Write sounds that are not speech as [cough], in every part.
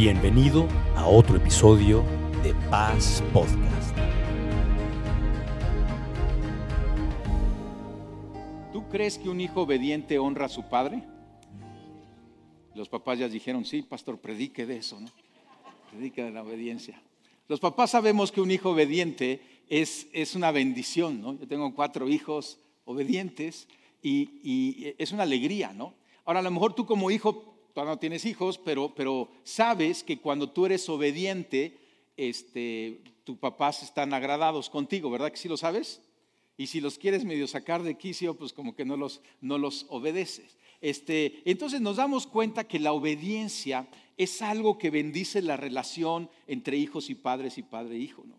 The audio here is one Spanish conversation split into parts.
Bienvenido a otro episodio de Paz Podcast. ¿Tú crees que un hijo obediente honra a su padre? Los papás ya dijeron, sí, pastor, predique de eso, ¿no? Predique de la obediencia. Los papás sabemos que un hijo obediente es, es una bendición, ¿no? Yo tengo cuatro hijos obedientes y, y es una alegría, ¿no? Ahora, a lo mejor tú como hijo no tienes hijos, pero, pero sabes que cuando tú eres obediente, este, tus papás están agradados contigo, ¿verdad que sí lo sabes? Y si los quieres medio sacar de quicio, pues como que no los, no los obedeces. Este, entonces nos damos cuenta que la obediencia es algo que bendice la relación entre hijos y padres y padre e hijo. ¿no?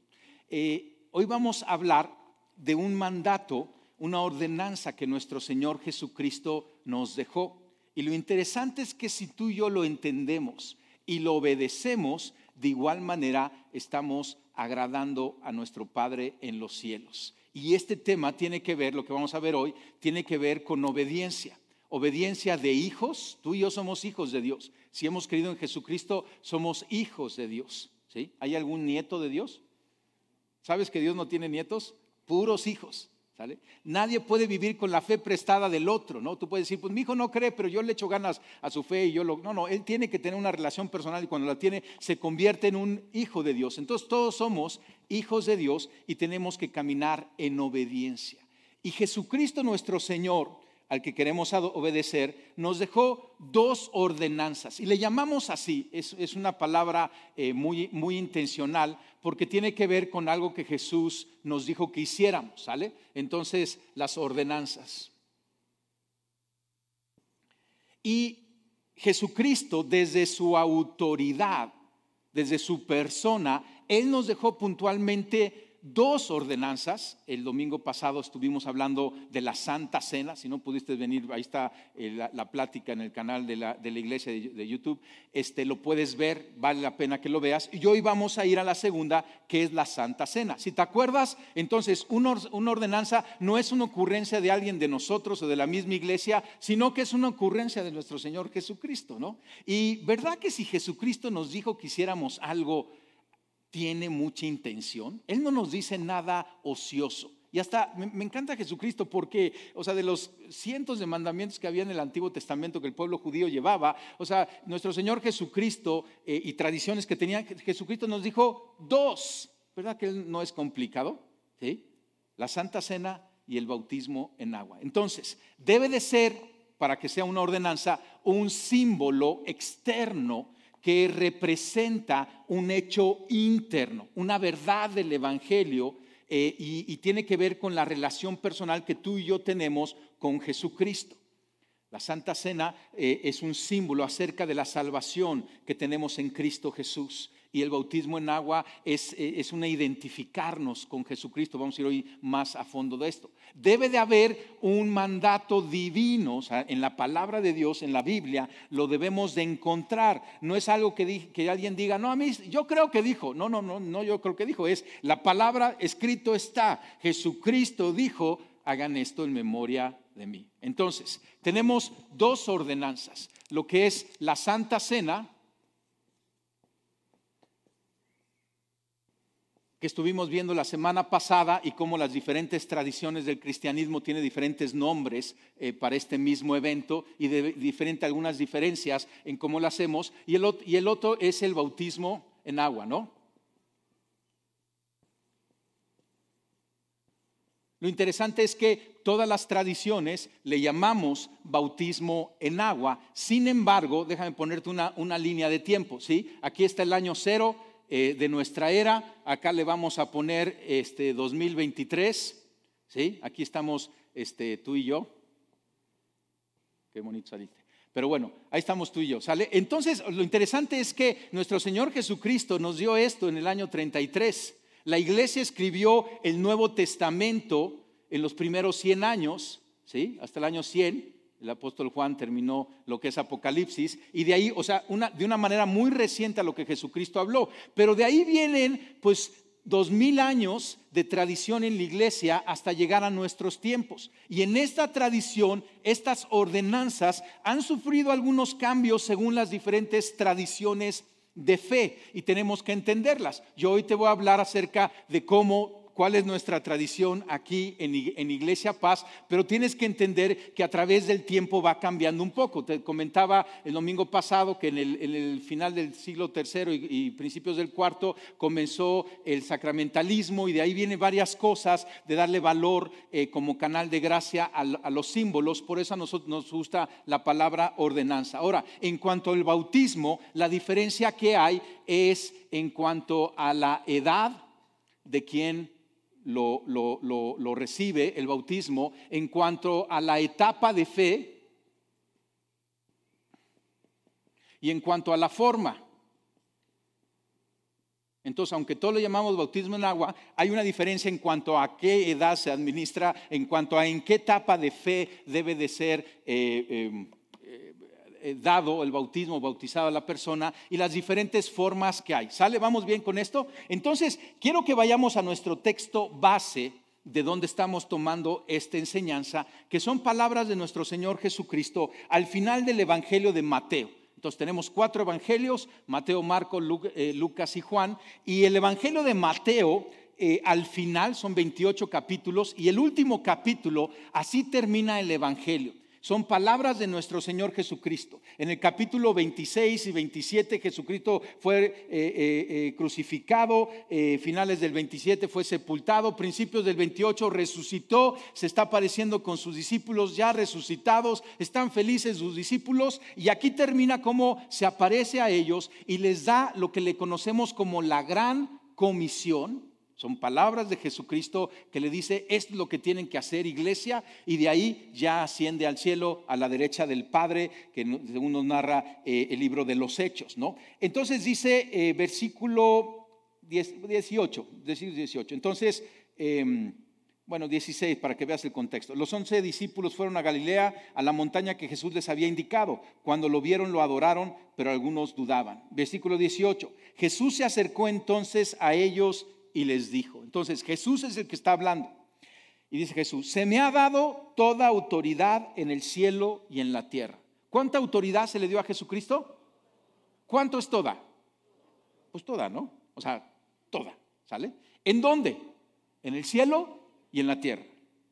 Eh, hoy vamos a hablar de un mandato, una ordenanza que nuestro Señor Jesucristo nos dejó. Y lo interesante es que si tú y yo lo entendemos y lo obedecemos, de igual manera estamos agradando a nuestro Padre en los cielos. Y este tema tiene que ver, lo que vamos a ver hoy, tiene que ver con obediencia. Obediencia de hijos, tú y yo somos hijos de Dios. Si hemos creído en Jesucristo, somos hijos de Dios. ¿sí? ¿Hay algún nieto de Dios? ¿Sabes que Dios no tiene nietos? Puros hijos. Nadie puede vivir con la fe prestada del otro, ¿no? Tú puedes decir, pues mi hijo no cree, pero yo le echo ganas a su fe y yo lo... No, no, él tiene que tener una relación personal y cuando la tiene se convierte en un hijo de Dios. Entonces todos somos hijos de Dios y tenemos que caminar en obediencia. Y Jesucristo nuestro Señor al que queremos obedecer, nos dejó dos ordenanzas. Y le llamamos así, es, una palabra eh, muy, muy intencional, porque tiene que ver con algo que Jesús nos dijo que hiciéramos, ¿sale? Entonces, las ordenanzas. Y Jesucristo, desde su autoridad, desde su persona, Él nos dejó puntualmente dos ordenanzas. El domingo pasado estuvimos hablando de la Santa Cena. Si no pudiste venir, ahí está eh, la, plática en el canal de la, iglesia de, YouTube. Este, lo puedes ver, vale la pena que lo veas. Y hoy vamos a ir a la segunda, que es la Santa Cena. Si te acuerdas, entonces una, una ordenanza no es una ocurrencia de alguien de nosotros o de la misma iglesia, sino que es una ocurrencia de nuestro Señor Jesucristo, ¿no? Y verdad que si Jesucristo nos dijo que hiciéramos algo, tiene mucha intención. Él no nos dice nada ocioso. Y hasta me, encanta Jesucristo porque, o sea, de los cientos de mandamientos que había en el Antiguo Testamento que el pueblo judío llevaba, o sea, nuestro Señor Jesucristo eh, y tradiciones que tenía Jesucristo nos dijo dos, ¿verdad que él no es complicado? La Santa Cena y el bautismo en agua. Entonces, debe de ser, para que sea una ordenanza, un símbolo externo que representa un hecho interno, una verdad del Evangelio eh, y, tiene que ver con la relación personal que tú y yo tenemos con Jesucristo. La Santa Cena eh, es un símbolo acerca de la salvación que tenemos en Cristo Jesús y el bautismo en agua es, eh, es una identificarnos con Jesucristo. Vamos a ir hoy más a fondo de esto. Debe de haber un mandato divino, o sea, en la palabra de Dios, en la Biblia, lo debemos de encontrar. No es algo que, que alguien diga, no, a mí, yo creo que dijo. No, no, no, no, yo creo que dijo. Es la palabra escrito está. Jesucristo dijo, hagan esto en memoria de mí. Entonces, tenemos dos ordenanzas. Lo que es la Santa Cena, que estuvimos viendo la semana pasada y cómo las diferentes tradiciones del cristianismo tienen diferentes nombres eh, para este mismo evento y de diferente algunas diferencias en cómo lo hacemos. Y el, y el otro es el bautismo en agua, ¿no? Lo interesante es que todas las tradiciones le llamamos bautismo en agua. Sin embargo, déjame ponerte una, una línea de tiempo, ¿sí? Aquí está el año cero eh, de nuestra era. Acá le vamos a poner este 2023. ¿sí? Aquí estamos este, tú y yo. Qué bonito saliste. Pero bueno, ahí estamos tú y yo, ¿sale? Entonces, lo interesante es que nuestro Señor Jesucristo nos dio esto en el año 33. La iglesia escribió el Nuevo Testamento en los primeros 100 años, ¿sí? Hasta el año 100 el apóstol Juan terminó lo que es Apocalipsis, y de ahí, o sea, una, de una manera muy reciente a lo que Jesucristo habló, pero de ahí vienen pues dos mil años de tradición en la iglesia hasta llegar a nuestros tiempos. Y en esta tradición, estas ordenanzas han sufrido algunos cambios según las diferentes tradiciones de fe y tenemos que entenderlas. Yo hoy te voy a hablar acerca de cómo cuál es nuestra tradición aquí en, Iglesia Paz, pero tienes que entender que a través del tiempo va cambiando un poco. Te comentaba el domingo pasado que en el, final del siglo III y, principios del cuarto comenzó el sacramentalismo y de ahí vienen varias cosas de darle valor eh, como canal de gracia a, los símbolos, por eso a nosotros nos gusta la palabra ordenanza. Ahora, en cuanto al bautismo, la diferencia que hay es en cuanto a la edad de quien lo, lo, recibe, el bautismo, en cuanto a la etapa de fe y en cuanto a la forma. Entonces, aunque todo lo llamamos bautismo en agua, hay una diferencia en cuanto a qué edad se administra, en cuanto a en qué etapa de fe debe de ser eh, eh, eh, dado el bautismo, bautizado a la persona y las diferentes formas que hay. ¿Sale? ¿Vamos bien con esto? Entonces, quiero que vayamos a nuestro texto base de donde estamos tomando esta enseñanza, que son palabras de nuestro Señor Jesucristo al final del Evangelio de Mateo. Entonces tenemos cuatro evangelios, Mateo, Marco, eh, Lucas y Juan, y el Evangelio de Mateo eh, al final son 28 capítulos y el último capítulo, así termina el Evangelio. Son palabras de nuestro Señor Jesucristo. En el capítulo 26 y 27 Jesucristo fue eh, eh, eh, crucificado, finales del 27 fue sepultado, principios del 28 resucitó, se está apareciendo con sus discípulos ya resucitados, están felices sus discípulos y aquí termina como se aparece a ellos y les da lo que le conocemos como la gran comisión son palabras de Jesucristo que le dice, es lo que tienen que hacer iglesia, y de ahí ya asciende al cielo a la derecha del Padre, que según nos narra eh, el libro de los Hechos. ¿no? Entonces dice eh, versículo 18, 18. Entonces, em, bueno, 16, para que veas el contexto. Los once discípulos fueron a Galilea, a la montaña que Jesús les había indicado. Cuando lo vieron, lo adoraron, pero algunos dudaban. Versículo 18. Jesús se acercó entonces a ellos y les dijo. Entonces Jesús es el que está hablando. Y dice Jesús, se me ha dado toda autoridad en el cielo y en la tierra. ¿Cuánta autoridad se le dio a Jesucristo? ¿Cuánto es toda? Pues toda, ¿no? O sea, toda, ¿sale? ¿En dónde? En el cielo y en la tierra.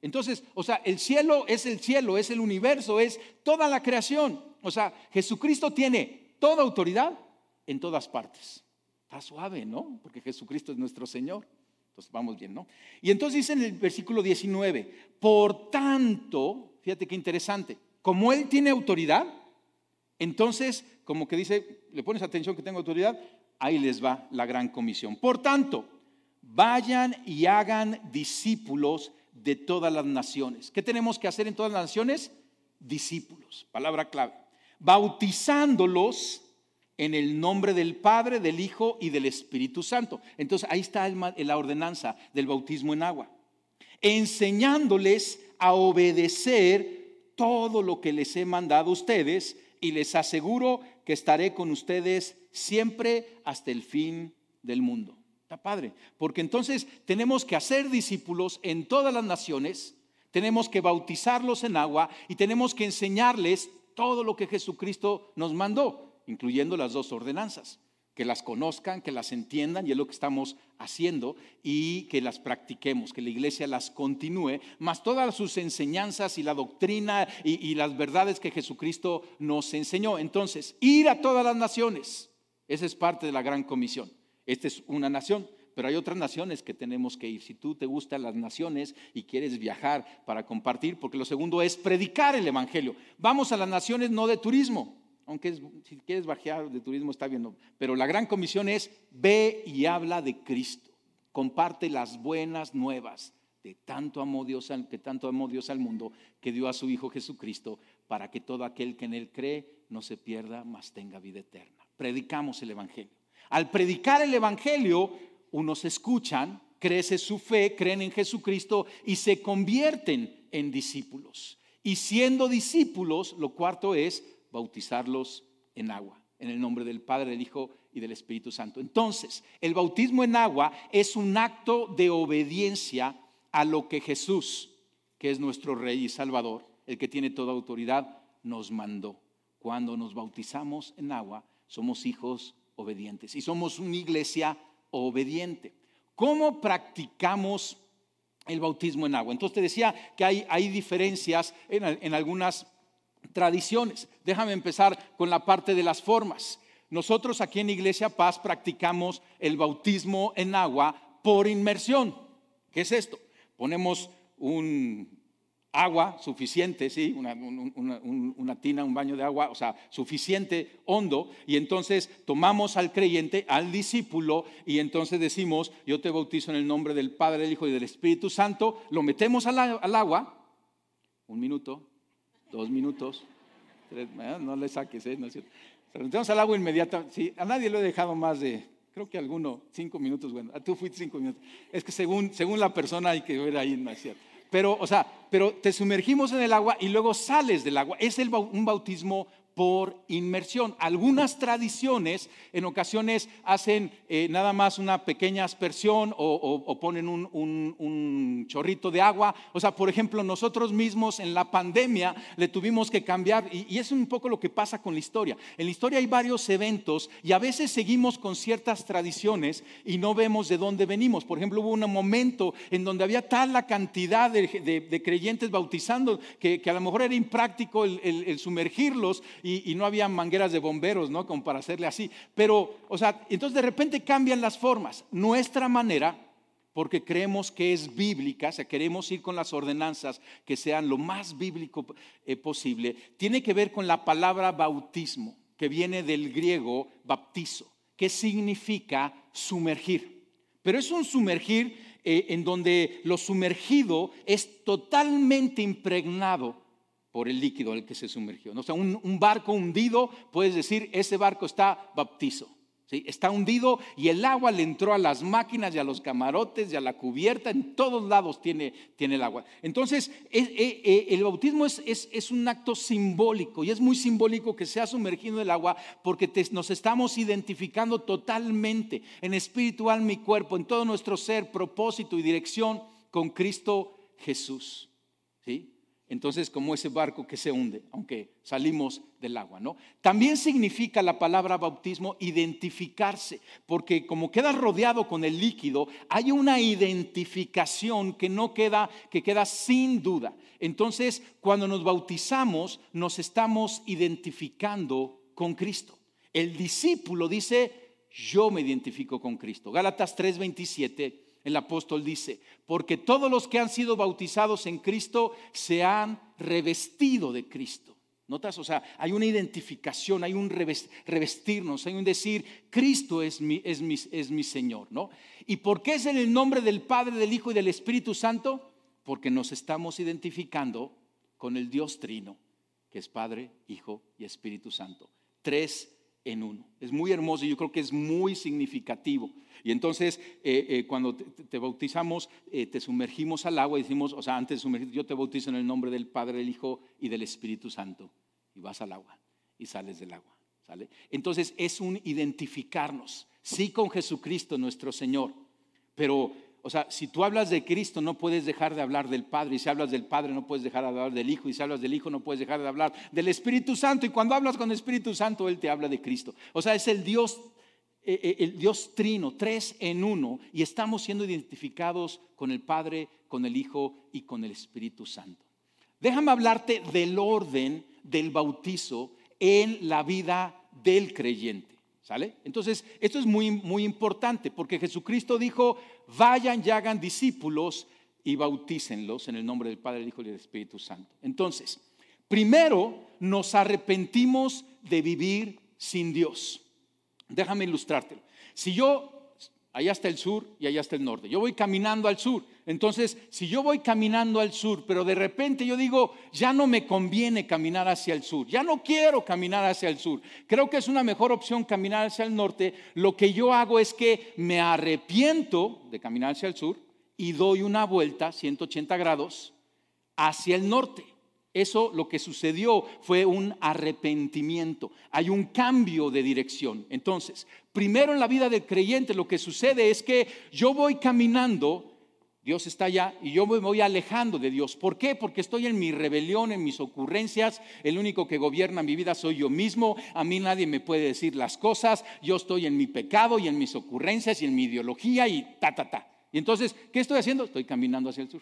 Entonces, o sea, el cielo es el cielo, es el universo, es toda la creación. O sea, Jesucristo tiene toda autoridad en todas partes. Está suave, ¿no? Porque Jesucristo es nuestro Señor. Entonces vamos bien, ¿no? Y entonces dice en el versículo 19, por tanto, fíjate qué interesante, como Él tiene autoridad, entonces, como que dice, le pones atención que tengo autoridad, ahí les va la gran comisión. Por tanto, vayan y hagan discípulos de todas las naciones. ¿Qué tenemos que hacer en todas las naciones? Discípulos, palabra clave. Bautizándolos en el nombre del Padre, del Hijo y del Espíritu Santo. Entonces ahí está la ordenanza del bautismo en agua. Enseñándoles a obedecer todo lo que les he mandado a ustedes y les aseguro que estaré con ustedes siempre hasta el fin del mundo. Está padre, porque entonces tenemos que hacer discípulos en todas las naciones, tenemos que bautizarlos en agua y tenemos que enseñarles todo lo que Jesucristo nos mandó incluyendo las dos ordenanzas, que las conozcan, que las entiendan, y es lo que estamos haciendo, y que las practiquemos, que la iglesia las continúe, más todas sus enseñanzas y la doctrina y, las verdades que Jesucristo nos enseñó. Entonces, ir a todas las naciones, esa es parte de la gran comisión. Esta es una nación, pero hay otras naciones que tenemos que ir. Si tú te gustan las naciones y quieres viajar para compartir, porque lo segundo es predicar el Evangelio. Vamos a las naciones no de turismo, aunque si quieres bajear de turismo está bien, pero la gran comisión es ve y habla de Cristo, comparte las buenas nuevas de tanto amó Dios, que tanto amó Dios al mundo que dio a su Hijo Jesucristo para que todo aquel que en él cree no se pierda, mas tenga vida eterna. Predicamos el Evangelio. Al predicar el Evangelio, unos escuchan, crece su fe, creen en Jesucristo y se convierten en discípulos. Y siendo discípulos, lo cuarto es bautizarlos en agua, en el nombre del Padre, del Hijo y del Espíritu Santo. Entonces, el bautismo en agua es un acto de obediencia a lo que Jesús, que es nuestro Rey y Salvador, el que tiene toda autoridad, nos mandó. Cuando nos bautizamos en agua, somos hijos obedientes. Y somos una iglesia obediente. ¿Cómo practicamos el bautismo en agua? Entonces te decía que hay, hay diferencias en, en algunas tradiciones. Déjame empezar con la parte de las formas. Nosotros aquí en Iglesia Paz practicamos el bautismo en agua por inmersión. ¿Qué es esto? Ponemos un agua suficiente, sí, una, tina, un baño de agua, o sea, suficiente, hondo, y entonces tomamos al creyente, al discípulo, y entonces decimos, yo te bautizo en el nombre del Padre, del Hijo y del Espíritu Santo, lo metemos al, agua, un minuto, dos minutos, tres, eh, no le saques, ¿eh? no es cierto. Al agua inmediatamente, sí, a nadie lo he dejado más de, creo que alguno, cinco minutos, bueno, tú fuiste cinco minutos, es que según, según la persona hay que ver ahí, no es cierto. Pero, o sea, pero te sumergimos en el agua y luego sales del agua. Es el, un bautismo por inmersión. Algunas tradiciones en ocasiones hacen eh, nada más una pequeña aspersión o, ponen un, chorrito de agua. O sea, por ejemplo, nosotros mismos en la pandemia le tuvimos que cambiar, y, es un poco lo que pasa con la historia. En la historia hay varios eventos y a veces seguimos con ciertas tradiciones y no vemos de dónde venimos. Por ejemplo, hubo un momento en donde había tal la cantidad de, creyentes bautizando que, a lo mejor era impráctico el, el sumergirlos y, no había mangueras de bomberos, ¿no? Como para hacerle así. Pero, o sea, entonces de repente cambian las formas. Nuestra manera, porque creemos que es bíblica, o sea, queremos ir con las ordenanzas que sean lo más bíblico eh, posible, tiene que ver con la palabra bautismo, que viene del griego baptizo, que significa sumergir. Pero es un sumergir eh, en donde lo sumergido es totalmente impregnado por el líquido al que se sumergió. O sea, un, barco hundido, puedes decir, ese barco está baptizo. ¿sí? Está hundido y el agua le entró a las máquinas y a los camarotes y a la cubierta, en todos lados tiene, tiene el agua. Entonces, el bautismo es, un acto simbólico y es muy simbólico que sea sumergido en el agua porque nos estamos identificando totalmente en espíritu, alma y cuerpo, en todo nuestro ser, propósito y dirección con Cristo Jesús. ¿sí? Entonces como ese barco que se hunde, aunque salimos del agua, ¿no? También significa la palabra bautismo identificarse, porque como queda rodeado con el líquido, hay una identificación que no queda, que queda sin duda. Entonces, cuando nos bautizamos, nos estamos identificando con Cristo. El discípulo dice, yo me identifico con Cristo. Gálatas 3:27 el apóstol dice, porque todos los que han sido bautizados en Cristo se han revestido de Cristo. ¿Notas? O sea, hay una identificación, hay un revestirnos, hay un decir, Cristo es mi, es mi, es mi Señor, ¿no? ¿Y por qué es en el nombre del Padre, del Hijo y del Espíritu Santo? Porque nos estamos identificando con el Dios Trino, que es Padre, Hijo y Espíritu Santo. Tres en uno. Es muy hermoso y yo creo que es muy significativo. Y entonces, eh, eh, cuando te, bautizamos, eh, te sumergimos al agua y decimos, o sea, antes de sumergir, yo te bautizo en el nombre del Padre, del Hijo y del Espíritu Santo. Y vas al agua y sales del agua. ¿sale? Entonces, es un identificarnos, sí con Jesucristo nuestro Señor, pero o sea, si tú hablas de Cristo, no puedes dejar de hablar del Padre. Y si hablas del Padre, no puedes dejar de hablar del Hijo. Y si hablas del Hijo, no puedes dejar de hablar del Espíritu Santo. Y cuando hablas con el Espíritu Santo, Él te habla de Cristo. O sea, es el Dios, eh, eh, el Dios trino, tres en uno. Y estamos siendo identificados con el Padre, con el Hijo y con el Espíritu Santo. Déjame hablarte del orden del bautizo en la vida del creyente. ¿Sale? Entonces, esto es muy, muy importante porque Jesucristo dijo, vayan y hagan discípulos y bautícenlos en el nombre del Padre, del Hijo y del Espíritu Santo. Entonces, primero nos arrepentimos de vivir sin Dios. Déjame ilustrártelo. Si yo allá está el sur y allá está el norte. Yo voy caminando al sur. Entonces, si yo voy caminando al sur, pero de repente yo digo, ya no me conviene caminar hacia el sur, ya no quiero caminar hacia el sur, creo que es una mejor opción caminar hacia el norte, lo que yo hago es que me arrepiento de caminar hacia el sur y doy una vuelta 180 grados hacia el norte. Eso lo que sucedió fue un arrepentimiento, hay un cambio de dirección. Entonces, primero en la vida del creyente lo que sucede es que yo voy caminando Dios está allá y yo me voy alejando de Dios. ¿Por qué? Porque estoy en mi rebelión, en mis ocurrencias. El único que gobierna mi vida soy yo mismo. A mí nadie me puede decir las cosas. Yo estoy en mi pecado y en mis ocurrencias y en mi ideología y ta, ta, ta. Y entonces, ¿qué estoy haciendo? Estoy caminando hacia el sur.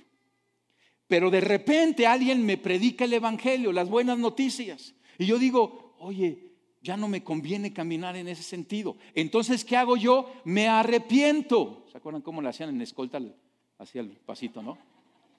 Pero de repente alguien me predica el Evangelio, las buenas noticias. Y yo digo, oye, ya no me conviene caminar en ese sentido. Entonces, ¿qué hago yo? Me arrepiento. ¿Se acuerdan cómo lo hacían en escolta? Hacia el pasito, ¿no?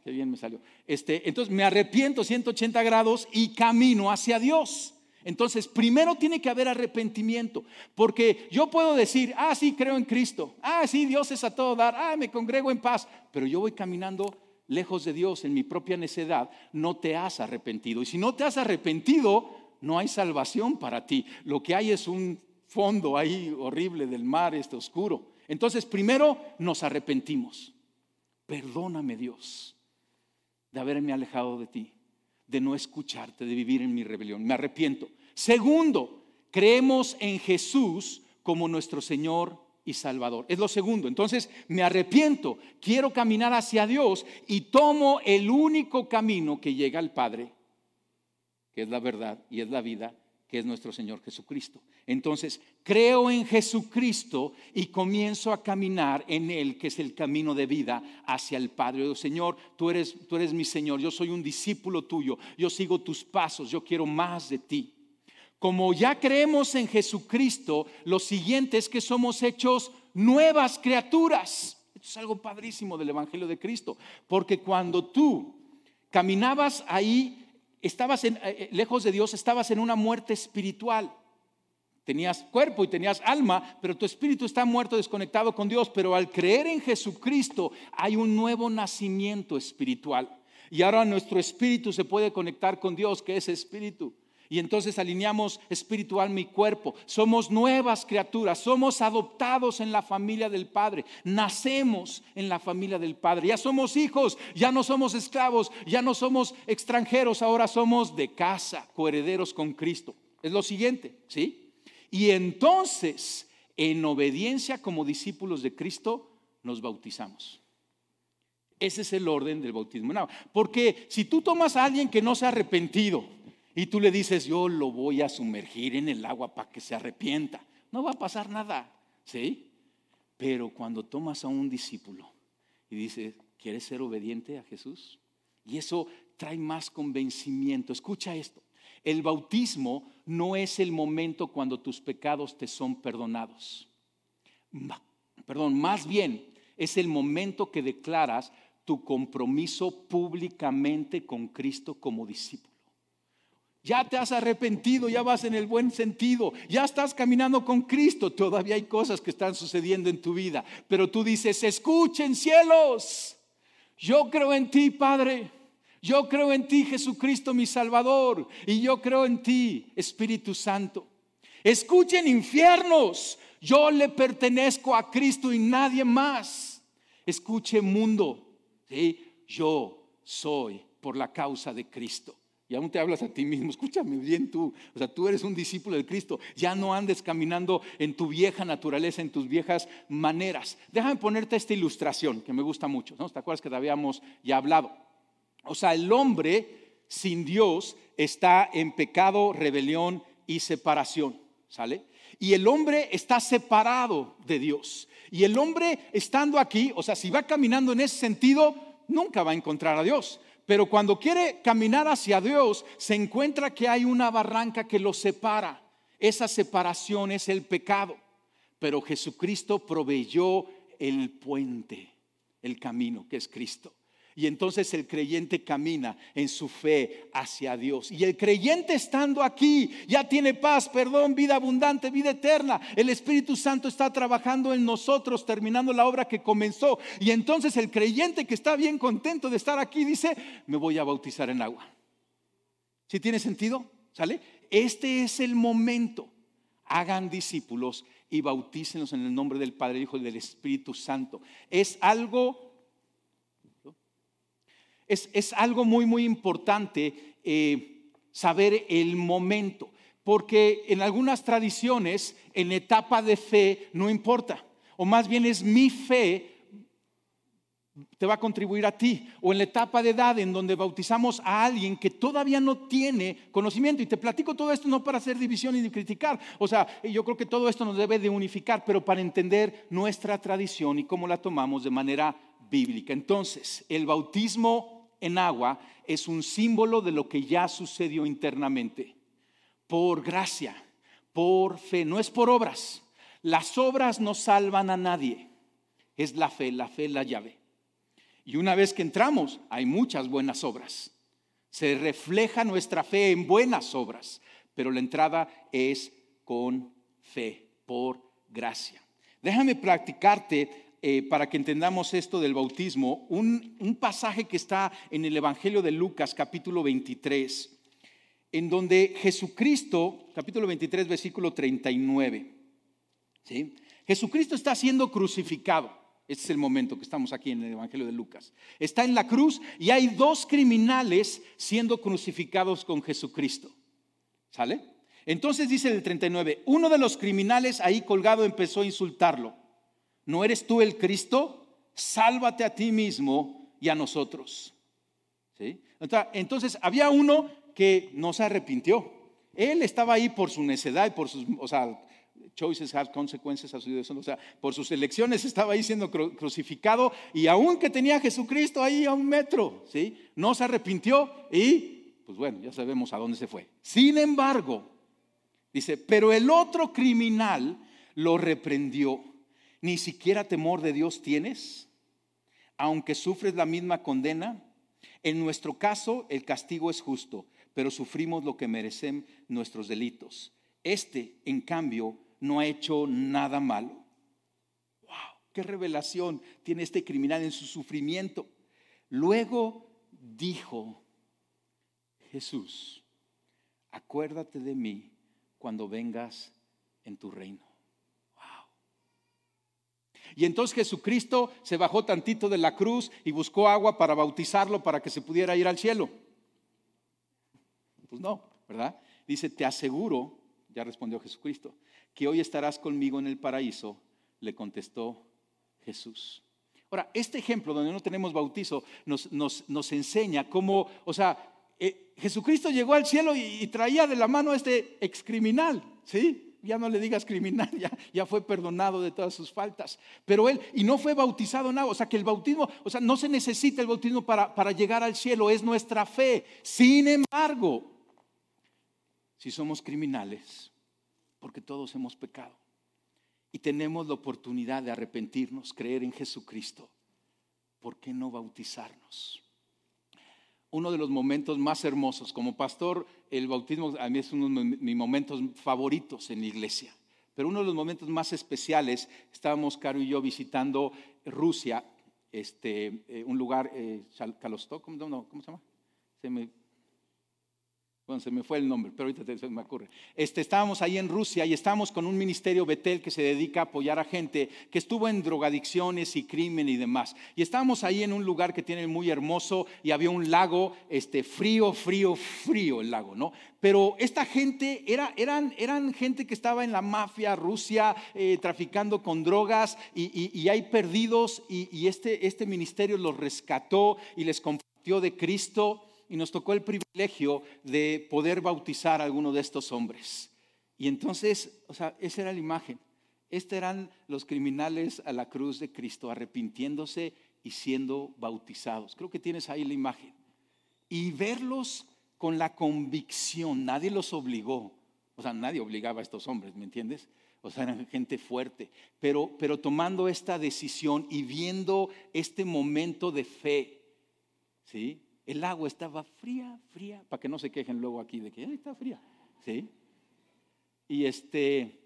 Qué bien me salió. Este, entonces me arrepiento 180 grados y camino hacia Dios. Entonces, primero tiene que haber arrepentimiento, porque yo puedo decir, ah, sí, creo en Cristo, ah, sí, Dios es a todo dar, ah, me congrego en paz, pero yo voy caminando lejos de Dios en mi propia necedad, no te has arrepentido. Y si no te has arrepentido, no hay salvación para ti. Lo que hay es un fondo ahí horrible del mar, este oscuro. Entonces, primero nos arrepentimos. Perdóname Dios de haberme alejado de ti, de no escucharte, de vivir en mi rebelión. Me arrepiento. Segundo, creemos en Jesús como nuestro Señor y Salvador. Es lo segundo. Entonces me arrepiento, quiero caminar hacia Dios y tomo el único camino que llega al Padre, que es la verdad y es la vida, que es nuestro Señor Jesucristo. Entonces, creo en Jesucristo y comienzo a caminar en Él, que es el camino de vida hacia el Padre. Oh, Señor, tú eres, tú eres mi Señor, yo soy un discípulo tuyo, yo sigo tus pasos, yo quiero más de ti. Como ya creemos en Jesucristo, lo siguiente es que somos hechos nuevas criaturas. Esto es algo padrísimo del Evangelio de Cristo, porque cuando tú caminabas ahí estabas en, eh, eh, lejos de Dios, estabas en una muerte espiritual. Tenías cuerpo y tenías alma, pero tu espíritu está muerto, desconectado con Dios. Pero al creer en Jesucristo hay un nuevo nacimiento espiritual. Y ahora nuestro espíritu se puede conectar con Dios, que es espíritu. Y entonces alineamos espiritual mi cuerpo. Somos nuevas criaturas, somos adoptados en la familia del Padre, nacemos en la familia del Padre. Ya somos hijos, ya no somos esclavos, ya no somos extranjeros, ahora somos de casa, coherederos con Cristo. Es lo siguiente, ¿sí? Y entonces, en obediencia como discípulos de Cristo, nos bautizamos. Ese es el orden del bautismo Porque si tú tomas a alguien que no se ha arrepentido, y tú le dices, yo lo voy a sumergir en el agua para que se arrepienta, no va a pasar nada, ¿sí? Pero cuando tomas a un discípulo y dices, ¿quieres ser obediente a Jesús? Y eso trae más convencimiento. Escucha esto. El bautismo no es el momento cuando tus pecados te son perdonados. Perdón, más bien es el momento que declaras tu compromiso públicamente con Cristo como discípulo. Ya te has arrepentido, ya vas en el buen sentido, ya estás caminando con Cristo. Todavía hay cosas que están sucediendo en tu vida, pero tú dices, escuchen cielos, yo creo en ti, Padre. Yo creo en ti, Jesucristo, mi Salvador, y yo creo en ti, Espíritu Santo. Escuchen infiernos, yo le pertenezco a Cristo y nadie más. Escuche mundo, yo soy por la causa de Cristo. Y aún te hablas a ti mismo, escúchame bien tú, o sea, tú eres un discípulo de Cristo, ya no andes caminando en tu vieja naturaleza, en tus viejas maneras. Déjame ponerte esta ilustración que me gusta mucho, ¿no? ¿Te acuerdas que habíamos ya hablado? O sea, el hombre sin Dios está en pecado, rebelión y separación, ¿sale? Y el hombre está separado de Dios. Y el hombre estando aquí, o sea, si va caminando en ese sentido, nunca va a encontrar a Dios. Pero cuando quiere caminar hacia Dios, se encuentra que hay una barranca que lo separa. Esa separación es el pecado. Pero Jesucristo proveyó el puente, el camino que es Cristo. Y entonces el creyente camina en su fe hacia Dios. Y el creyente estando aquí ya tiene paz, perdón, vida abundante, vida eterna. El Espíritu Santo está trabajando en nosotros, terminando la obra que comenzó. Y entonces el creyente que está bien contento de estar aquí dice, me voy a bautizar en agua. ¿Sí tiene sentido? ¿Sale? Este es el momento. Hagan discípulos y bautícenlos en el nombre del Padre, Hijo y del Espíritu Santo. Es algo es, algo muy, muy importante eh, saber el momento, porque en algunas tradiciones, en etapa de fe, no importa, o más bien es mi fe te va a contribuir a ti. O en la etapa de edad en donde bautizamos a alguien que todavía no tiene conocimiento. Y te platico todo esto no para hacer división y criticar. O sea, yo creo que todo esto nos debe de unificar, pero para entender nuestra tradición y cómo la tomamos de manera bíblica. Entonces, el bautismo en agua es un símbolo de lo que ya sucedió internamente. Por gracia, por fe, no es por obras. Las obras no salvan a nadie. Es la fe, la fe la llave. Y una vez que entramos, hay muchas buenas obras. Se refleja nuestra fe en buenas obras, pero la entrada es con fe, por gracia. Déjame practicarte eh, para que entendamos esto del bautismo, un, un, pasaje que está en el Evangelio de Lucas, capítulo 23, en donde Jesucristo, capítulo 23, versículo 39, ¿sí? Jesucristo está siendo crucificado. Este es el momento que estamos aquí en el Evangelio de Lucas. Está en la cruz y hay dos criminales siendo crucificados con Jesucristo. ¿Sale? Entonces dice el 39, uno de los criminales ahí colgado empezó a insultarlo. ¿No eres tú el Cristo? Sálvate a ti mismo y a nosotros. ¿Sí? Entonces había uno que no se arrepintió. Él estaba ahí por su necedad y por sus, o sea, choices have consequences, o sea, por sus elecciones estaba ahí siendo crucificado y aún que tenía a Jesucristo ahí a un metro, ¿sí? No se arrepintió y, pues bueno, ya sabemos a dónde se fue. Sin embargo, dice, pero el otro criminal lo reprendió. Ni siquiera temor de Dios tienes, aunque sufres la misma condena. En nuestro caso, el castigo es justo, pero sufrimos lo que merecen nuestros delitos. Este, en cambio, no ha hecho nada malo. ¡Wow! ¡Qué revelación tiene este criminal en su sufrimiento! Luego dijo Jesús, acuérdate de mí cuando vengas en tu reino. Y entonces Jesucristo se bajó tantito de la cruz y buscó agua para bautizarlo para que se pudiera ir al cielo. Pues no, ¿verdad? Dice, te aseguro, ya respondió Jesucristo, que hoy estarás conmigo en el paraíso, le contestó Jesús. Ahora, este ejemplo donde no tenemos bautizo nos, enseña cómo, o sea, eh, Jesucristo llegó al cielo y, traía de la mano a este excriminal, ¿sí? Ya no le digas criminal, [laughs] ya, fue perdonado de todas sus faltas. Pero él, y no fue bautizado nada, o sea que el bautismo, o sea, no se necesita el bautismo para, para llegar al cielo, es nuestra fe. Sin embargo, si somos criminales, porque todos hemos pecado. Y tenemos la oportunidad de arrepentirnos, creer en Jesucristo. ¿Por qué no bautizarnos? Uno de los momentos más hermosos, como pastor, el bautismo a mí es uno de mis momentos favoritos en la iglesia. Pero uno de los momentos más especiales, estábamos Caro y yo visitando Rusia, este, eh, un lugar, eh, ¿cómo, ¿cómo se llama? Se me bueno, se me fue el nombre, pero ahorita se me ocurre. Este, estábamos ahí en Rusia y estábamos con un ministerio Betel que se dedica a apoyar a gente que estuvo en drogadicciones y crimen y demás. Y estábamos ahí en un lugar que tiene muy hermoso y había un lago, este, frío, frío, frío el lago, ¿no? Pero esta gente era, eran, eran gente que estaba en la mafia Rusia, eh, traficando con drogas y, hay perdidos y, y este, este ministerio los rescató y les compartió de Cristo y nos tocó el privilegio de poder bautizar a alguno de estos hombres. Y entonces, o sea, esa era la imagen. Estos eran los criminales a la cruz de Cristo, arrepintiéndose y siendo bautizados. Creo que tienes ahí la imagen. Y verlos con la convicción, nadie los obligó. O sea, nadie obligaba a estos hombres, ¿me entiendes? O sea, eran gente fuerte, pero, pero tomando esta decisión y viendo este momento de fe, ¿sí? El agua estaba fría, fría, para que no se quejen luego aquí de que está fría, ¿sí? Y este,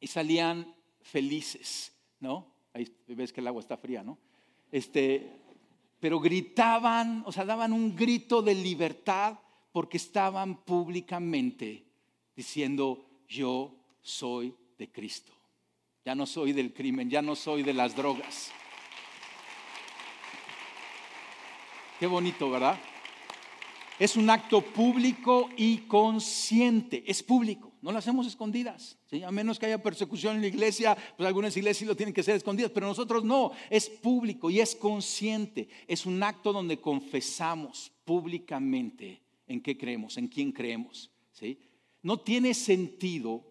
y salían felices, ¿no? Ahí ves que el agua está fría, ¿no? Este, pero gritaban, o sea, daban un grito de libertad porque estaban públicamente diciendo, yo soy de Cristo. Ya no soy del crimen, ya no soy de las drogas. Qué bonito, ¿verdad? Es un acto público y consciente. Es público, no lo hacemos escondidas, ¿sí? a menos que haya persecución en la iglesia, pues algunas iglesias sí lo tienen que ser escondidas, pero nosotros no, es público y es consciente, es un acto donde confesamos públicamente en qué creemos, en quién creemos. ¿sí? No tiene sentido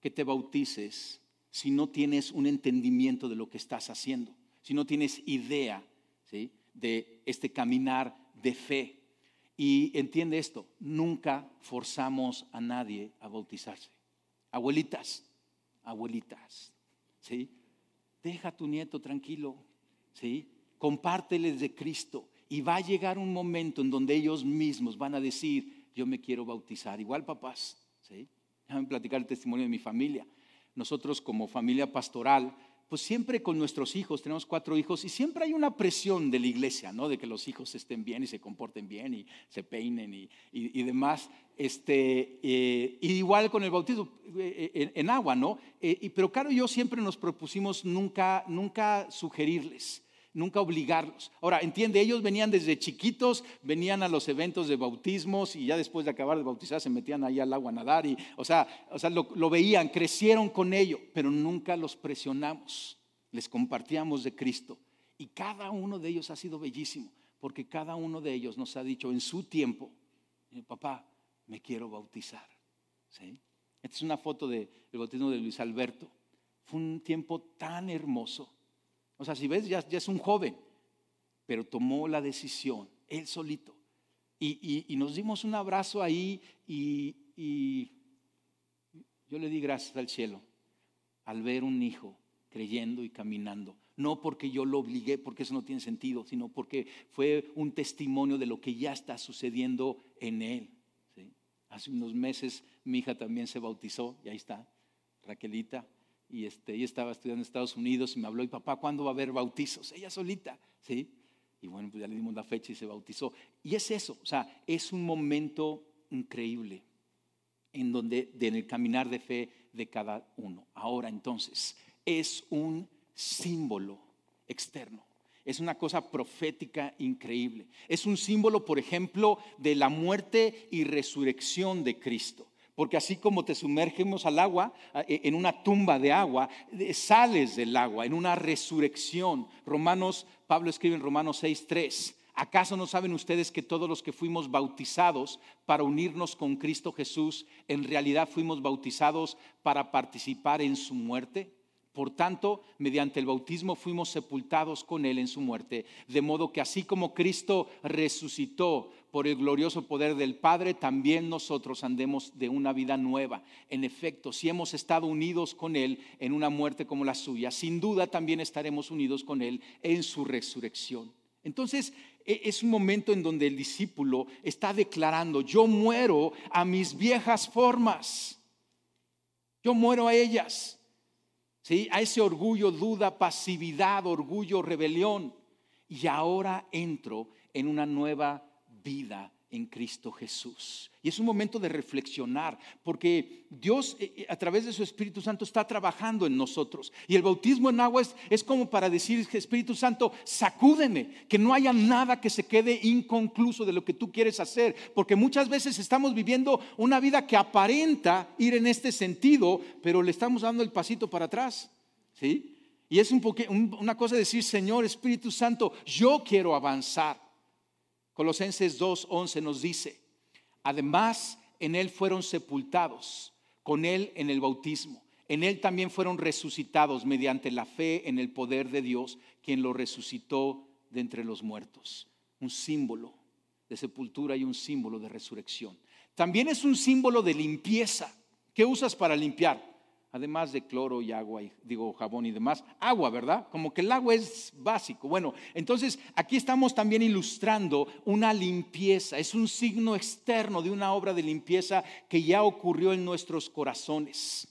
que te bautices si no tienes un entendimiento de lo que estás haciendo, si no tienes idea ¿sí? De este caminar de fe. Y entiende esto, nunca forzamos a nadie a bautizarse. Abuelitas, abuelitas, ¿sí? Deja a tu nieto tranquilo, ¿sí? Compárteles de Cristo y va a llegar un momento en donde ellos mismos van a decir, yo me quiero bautizar. Igual papás, ¿sí? Déjame platicar el testimonio de mi familia. Nosotros como familia pastoral pues siempre con nuestros hijos, tenemos cuatro hijos, y siempre hay una presión de la iglesia, ¿no? De que los hijos estén bien y se comporten bien y se peinen y, demás. Este, eh, igual con el bautismo eh, en, agua, ¿no? Eh, pero claro, yo siempre nos propusimos nunca, nunca sugerirles nunca obligarlos. Ahora, entiende, ellos venían desde chiquitos, venían a los eventos de bautismos y ya después de acabar de bautizar se metían ahí al agua a nadar y, o sea, o sea lo, lo veían, crecieron con ello, pero nunca los presionamos, les compartíamos de Cristo. Y cada uno de ellos ha sido bellísimo, porque cada uno de ellos nos ha dicho en su tiempo, papá, me quiero bautizar. ¿Sí? Esta es una foto del bautismo de Luis Alberto. Fue un tiempo tan hermoso o sea, si ves, ya, es un joven, pero tomó la decisión, él solito. Y, nos dimos un abrazo ahí y, yo le di gracias al cielo al ver un hijo creyendo y caminando. No porque yo lo obligué, porque eso no tiene sentido, sino porque fue un testimonio de lo que ya está sucediendo en él. Hace unos meses mi hija también se bautizó, y ahí está, Raquelita y este, ella estaba estudiando en Estados Unidos y me habló, y papá, ¿cuándo va a haber bautizos? Ella solita, ¿sí? Y bueno, pues ya le dimos la fecha y se bautizó. Y es eso, o sea, es un momento increíble en donde, en el caminar de fe de cada uno. Ahora entonces, es un símbolo externo. Es una cosa profética increíble. Es un símbolo, por ejemplo, de la muerte y resurrección de Cristo. Porque así como te sumergimos al agua, e, en una tumba de agua, sales del agua, en una resurrección. Romanos, Pablo escribe en Romanos 6:3. ¿Acaso no saben ustedes que todos los que fuimos bautizados para unirnos con Cristo Jesús, en realidad fuimos bautizados para participar en su muerte? Por tanto, mediante el bautismo fuimos sepultados con Él en su muerte, de modo que así como Cristo resucitó por el glorioso poder del Padre, también nosotros andemos de una vida nueva. En efecto, si hemos estado unidos con Él en una muerte como la suya, sin duda también estaremos unidos con Él en su resurrección. Entonces, e, es un momento en donde el discípulo está declarando, yo muero a mis viejas formas, yo muero a ellas ¿sí? a ese orgullo, duda, pasividad, orgullo, rebelión. Y ahora entro en una nueva vida en Cristo Jesús. Y es un momento de reflexionar, porque Dios eh, eh, a través de su Espíritu Santo está trabajando en nosotros. Y el bautismo en agua es, como para decir, Espíritu Santo, sacúdeme, que no haya nada que se quede inconcluso de lo que tú quieres hacer, porque muchas veces estamos viviendo una vida que aparenta ir en este sentido, pero le estamos dando el pasito para atrás. ¿Sí? Y es un una cosa de decir, Señor Espíritu Santo, yo quiero avanzar. Colosenses 2.11 nos dice, además en Él fueron sepultados, con Él en el bautismo. En Él también fueron resucitados mediante la fe en el poder de Dios, quien lo resucitó de entre los muertos. Un símbolo de sepultura y un símbolo de resurrección. También es un símbolo de limpieza. ¿Qué usas para limpiar? Además de cloro y agua, y, digo jabón y demás, agua, ¿verdad? Como que el agua es básico. Bueno, entonces aquí estamos también ilustrando una limpieza, es un signo externo de una obra de limpieza que ya ocurrió en nuestros corazones.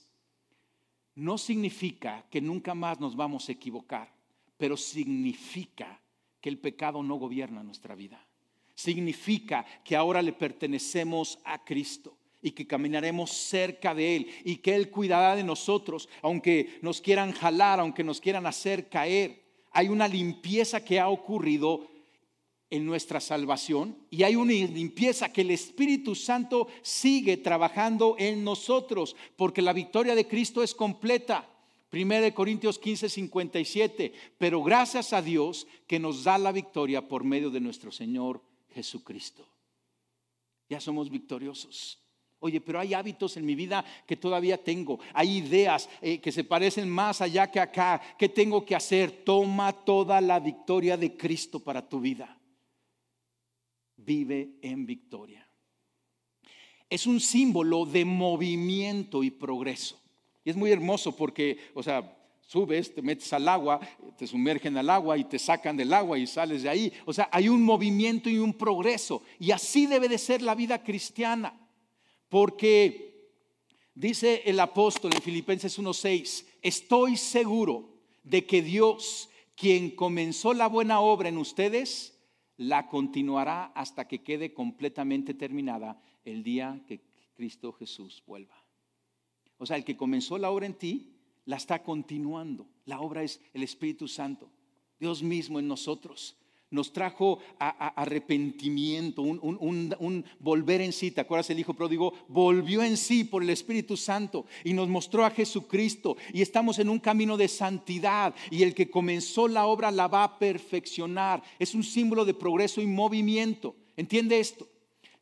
No significa que nunca más nos vamos a equivocar, pero significa que el pecado no gobierna nuestra vida. Significa que ahora le pertenecemos a Cristo y que caminaremos cerca de Él y que Él cuidará de nosotros, aunque nos quieran jalar, aunque nos quieran hacer caer. Hay una limpieza que ha ocurrido en nuestra salvación y hay una limpieza que el Espíritu Santo sigue trabajando en nosotros, porque la victoria de Cristo es completa. 1 Corintios 15, 57. Pero gracias a Dios que nos da la victoria por medio de nuestro Señor Jesucristo. Ya somos victoriosos. Oye, pero hay hábitos en mi vida que todavía tengo. Hay ideas eh, que se parecen más allá que acá. ¿Qué tengo que hacer? Toma toda la victoria de Cristo para tu vida. Vive en victoria. Es un símbolo de movimiento y progreso. Y es muy hermoso porque, o sea, subes, te metes al agua, te sumergen al agua y te sacan del agua y sales de ahí. O sea, hay un movimiento y un progreso. Y así debe de ser la vida cristiana. Porque dice el apóstol en Filipenses 1:6, estoy seguro de que Dios, quien comenzó la buena obra en ustedes, la continuará hasta que quede completamente terminada el día que Cristo Jesús vuelva. O sea, el que comenzó la obra en ti, la está continuando. La obra es el Espíritu Santo, Dios mismo en nosotros. Nos trajo a, arrepentimiento, un, volver en sí. ¿Te acuerdas? El Hijo pródigo volvió en sí por el Espíritu Santo y nos mostró a Jesucristo. Y estamos en un camino de santidad. Y el que comenzó la obra la va a perfeccionar. Es un símbolo de progreso y movimiento. ¿Entiende esto?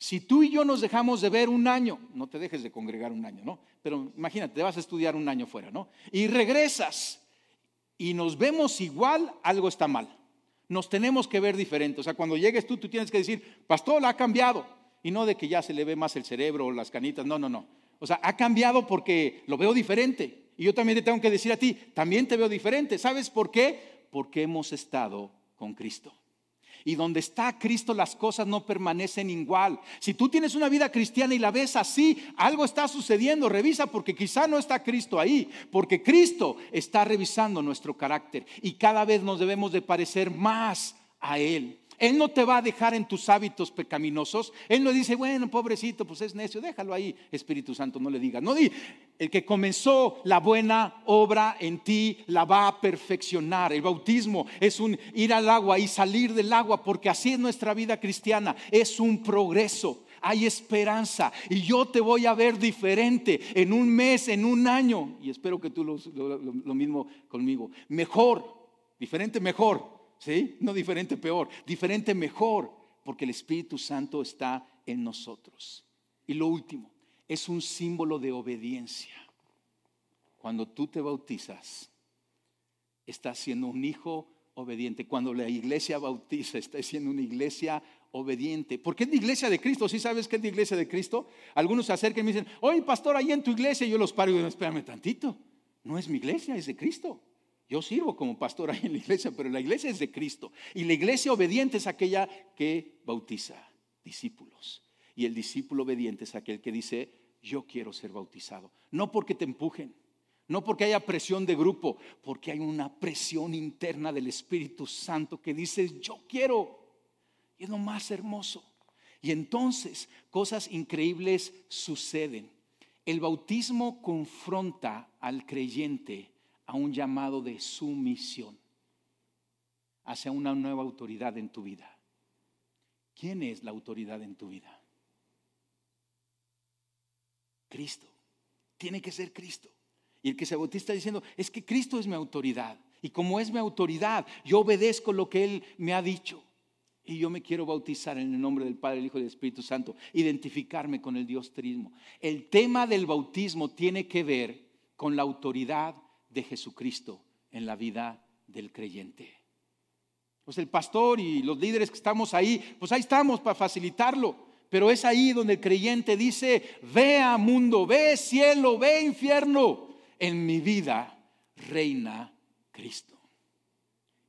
Si tú y yo nos dejamos de ver un año, no te dejes de congregar un año, ¿no? Pero imagínate, te vas a estudiar un año fuera, ¿no? Y regresas y nos vemos igual, algo está mal. Nos tenemos que ver diferente. O sea, cuando llegues tú, tú tienes que decir, pastor, ha cambiado. Y no de que ya se le ve más el cerebro o las canitas, no, no, no. O sea, ha cambiado porque lo veo diferente. Y yo también te tengo que decir a ti, también te veo diferente. ¿Sabes por qué? Porque hemos estado con Cristo. Y donde está Cristo las cosas no permanecen igual. Si tú tienes una vida cristiana y la ves así, algo está sucediendo. Revisa porque quizá no está Cristo ahí, porque Cristo está revisando nuestro carácter y cada vez nos debemos de parecer más a Él. Él no te va a dejar en tus hábitos pecaminosos. Él no dice, bueno, pobrecito, pues es necio, déjalo ahí, Espíritu Santo, no le digas. No di, el que comenzó la buena obra en ti la va a perfeccionar. El bautismo es un ir al agua y salir del agua, porque así es nuestra vida cristiana, es un progreso hay esperanza y yo te voy a ver diferente en un mes, en un año. Y espero que tú lo, lo, mismo conmigo. Mejor, diferente mejor. ¿Sí? No diferente peor, diferente mejor, porque el Espíritu Santo está en nosotros. Y lo último, es un símbolo de obediencia. Cuando tú te bautizas, estás siendo un hijo obediente. Cuando la iglesia bautiza, está siendo una iglesia obediente. ¿Por qué es la iglesia de Cristo? ¿Sí sabes qué es la iglesia de Cristo? Algunos se acercan y me dicen, oye, pastor, ahí en tu iglesia, yo los paro y digo, espérame tantito. No es mi iglesia, es de Cristo. Yo sirvo como pastor ahí en la iglesia, pero la iglesia es de Cristo. Y la iglesia obediente es aquella que bautiza discípulos. Y el discípulo obediente es aquel que dice, yo quiero ser bautizado. No porque te empujen, no porque haya presión de grupo, porque hay una presión interna del Espíritu Santo que dice, yo quiero. Y es lo más hermoso. Y entonces cosas increíbles suceden. El bautismo confronta al creyente a un llamado de sumisión hacia una nueva autoridad en tu vida. ¿Quién es la autoridad en tu vida? Cristo. Tiene que ser Cristo. Y el que se bautiza diciendo, es que Cristo es mi autoridad. Y como es mi autoridad, yo obedezco lo que Él me ha dicho. Y yo me quiero bautizar en el nombre del Padre, el Hijo y del Espíritu Santo, identificarme con el Dios trismo. El tema del bautismo tiene que ver con la autoridad de Jesucristo en la vida del creyente. Pues el pastor y los líderes que estamos ahí, pues ahí estamos para facilitarlo. Pero es ahí donde el creyente dice, vea mundo, ve cielo, ve infierno. En mi vida reina Cristo.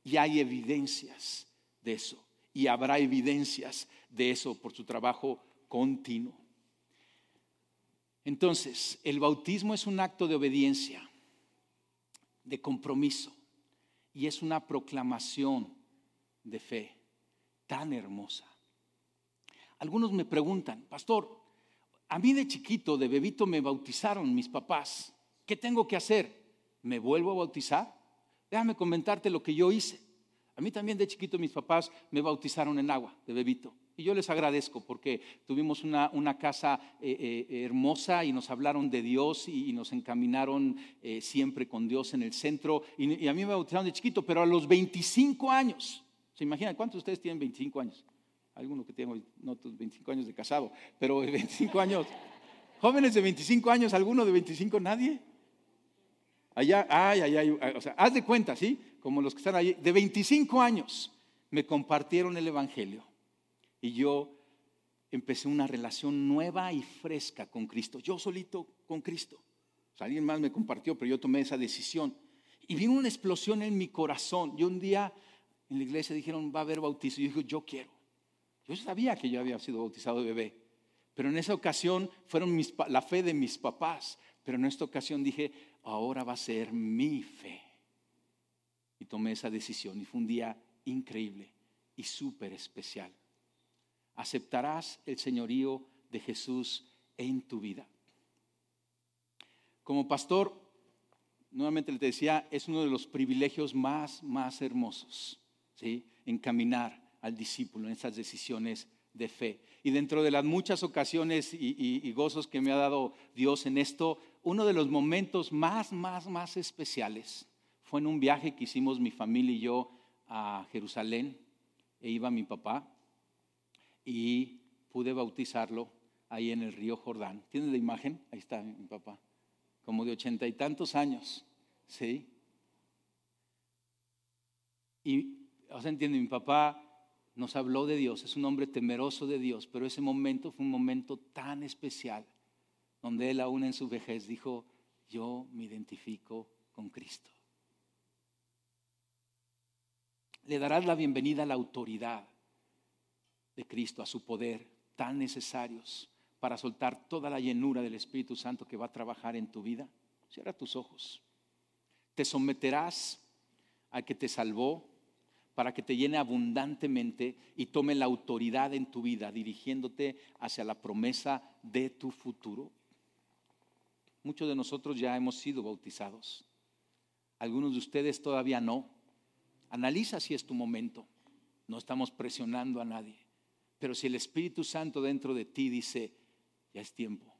Y hay evidencias de eso. Y habrá evidencias de eso por su trabajo continuo. Entonces, el bautismo es un acto de obediencia de compromiso y es una proclamación de fe tan hermosa. Algunos me preguntan, pastor, a mí de chiquito, de bebito, me bautizaron mis papás. ¿Qué tengo que hacer? ¿Me vuelvo a bautizar? Déjame comentarte lo que yo hice. A mí también de chiquito mis papás me bautizaron en agua, de bebito. Y yo les agradezco porque tuvimos una, casa eh, eh, hermosa y nos hablaron de Dios y, nos encaminaron eh, siempre con Dios en el centro. Y, a mí me bautizaron de chiquito, pero a los 25 años, ¿se imaginan cuántos de ustedes tienen 25 años? Alguno que tiene, no 25 años de casado, pero 25 años. Jóvenes de 25 años, ¿alguno de 25? ¿Nadie? Allá, ay, ay, ay, o sea, haz de cuenta, ¿sí? Como los que están ahí, de 25 años me compartieron el Evangelio y yo empecé una relación nueva y fresca con Cristo. Yo solito con Cristo. alguien más me compartió, pero yo tomé esa decisión. Y vino una explosión en mi corazón. Yo un día en la iglesia dijeron, va a haber bautizo. Y yo dije, yo quiero. Yo sabía que yo había sido bautizado de bebé. Pero en esa ocasión fueron la fe de mis papás. Pero en esta ocasión dije, ahora va a ser mi fe. Y tomé esa decisión. Y fue un día increíble y súper especial aceptarás el señorío de Jesús en tu vida. Como pastor, nuevamente le decía, es uno de los privilegios más, más hermosos, ¿sí? Encaminar al discípulo en esas decisiones de fe. Y dentro de las muchas ocasiones y, y, gozos que me ha dado Dios en esto, uno de los momentos más, más, más especiales fue en un viaje que hicimos mi familia y yo a Jerusalén, e iba mi papá, y pude bautizarlo ahí en el río Jordán. ¿Tienes la imagen? Ahí está mi papá, como de ochenta y tantos años, ¿sí? Y, o sea, mi papá nos habló de Dios, es un hombre temeroso de Dios, pero ese momento fue un momento tan especial, donde él aún en su vejez dijo, yo me identifico con Cristo. Le darás la bienvenida a la autoridad de Cristo, a su poder, tan necesarios para soltar toda la llenura del Espíritu Santo que va a trabajar en tu vida? Cierra tus ojos. Te someterás al que te salvó para que te llene abundantemente y tome la autoridad en tu vida, dirigiéndote hacia la promesa de tu futuro. Muchos de nosotros ya hemos sido bautizados. Algunos de ustedes todavía no. Analiza si es tu momento. No estamos presionando a nadie. Pero si el Espíritu Santo dentro de ti dice, ya es tiempo.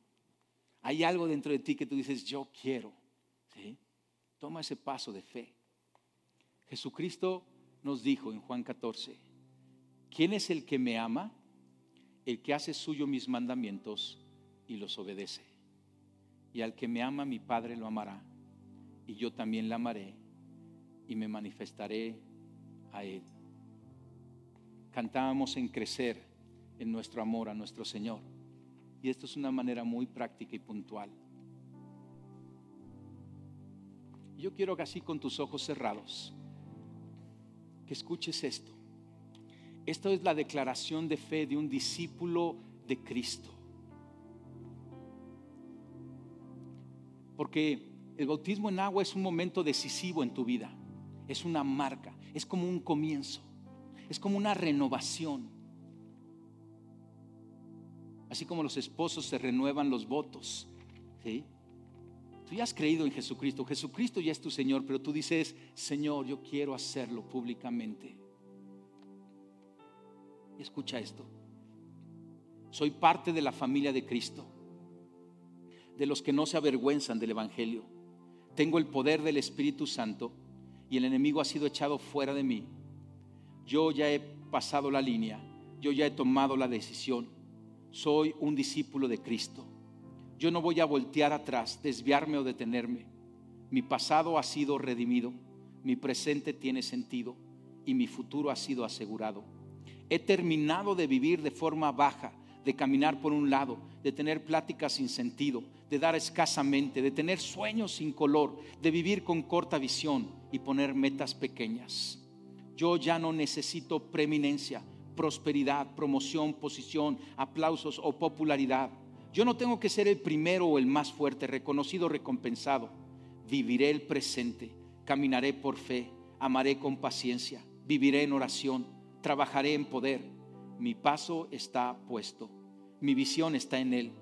Hay algo dentro de ti que tú dices, yo quiero. Toma ese paso de fe. Jesucristo nos dijo en Juan 14, ¿quién es el que me ama? El que hace suyo mis mandamientos y los obedece. Y al que me ama, mi Padre lo amará. Y yo también la amaré y me manifestaré a él. Cantábamos en crecer en nuestro amor a nuestro Señor. Y esto es una manera muy práctica y puntual. Yo quiero que así con tus ojos cerrados, que escuches esto. Esto es la declaración de fe de un discípulo de Cristo. Porque el bautismo en agua es un momento decisivo en tu vida. Es una marca, es como un comienzo, es como una renovación. Así como los esposos se renuevan los votos. ¿sí? Tú ya has creído en Jesucristo. Jesucristo ya es tu Señor, pero tú dices, Señor, yo quiero hacerlo públicamente. Escucha esto. Soy parte de la familia de Cristo, de los que no se avergüenzan del Evangelio. Tengo el poder del Espíritu Santo y el enemigo ha sido echado fuera de mí. Yo ya he pasado la línea, yo ya he tomado la decisión soy un discípulo de Cristo. Yo no voy a voltear atrás, desviarme o detenerme. Mi pasado ha sido redimido, mi presente tiene sentido y mi futuro ha sido asegurado. He terminado de vivir de forma baja, de caminar por un lado, de tener pláticas sin sentido, de dar escasamente, de tener sueños sin color, de vivir con corta visión y poner metas pequeñas. Yo ya no necesito preeminencia prosperidad, promoción, posición, aplausos o popularidad. Yo no tengo que ser el primero o el más fuerte, reconocido, recompensado. Viviré el presente, caminaré por fe, amaré con paciencia, viviré en oración, trabajaré en poder. Mi paso está puesto, mi visión está en Él,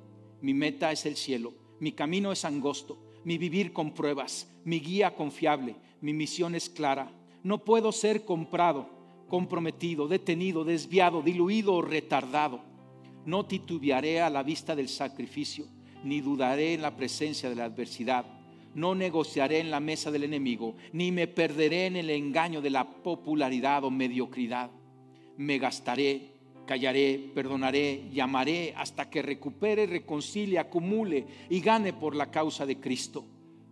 mi meta es el cielo, mi camino es angosto, mi vivir con pruebas, mi guía confiable, mi misión es clara, No puedo ser comprado, comprometido, detenido, desviado, diluido o retardado. No titubearé a la vista del sacrificio, ni dudaré en la presencia de la adversidad. No negociaré en la mesa del enemigo, ni me perderé en el engaño de la popularidad o mediocridad. Me gastaré, callaré, perdonaré, llamaré hasta que recupere, reconcilie, acumule y gane por la causa de Cristo.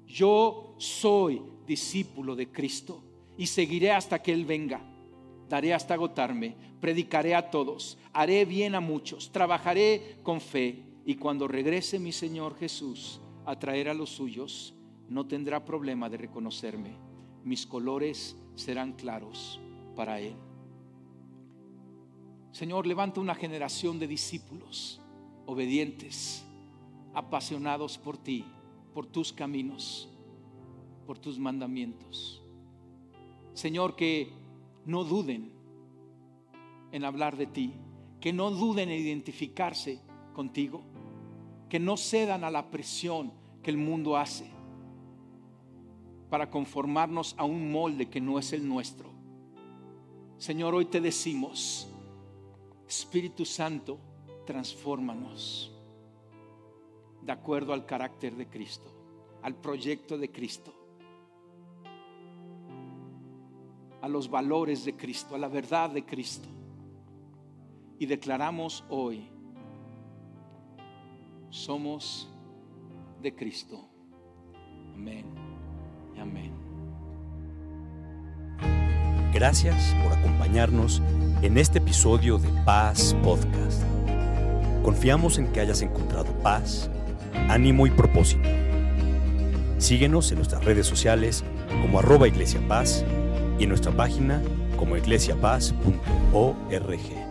Yo soy discípulo de Cristo y seguiré hasta que Él venga. Daré hasta agotarme, predicaré a todos, haré bien a muchos, trabajaré con fe y cuando regrese mi Señor Jesús a traer a los suyos, no tendrá problema de reconocerme. Mis colores serán claros para Él. Señor, levanta una generación de discípulos obedientes, apasionados por ti, por tus caminos, por tus mandamientos. Señor, que no duden en hablar de ti, que no duden en identificarse contigo, que no cedan a la presión que el mundo hace para conformarnos a un molde que no es el nuestro. Señor, hoy te decimos, Espíritu Santo, transfórmanos de acuerdo al carácter de Cristo, al proyecto de Cristo, a los valores de Cristo, a la verdad de Cristo. Y declaramos hoy, somos de Cristo. Amén y amén. Gracias por acompañarnos en este episodio de Paz Podcast. Confiamos en que hayas encontrado paz, ánimo y propósito. Síguenos en nuestras redes sociales como arroba Iglesia y en nuestra página como iglesiapaz.org.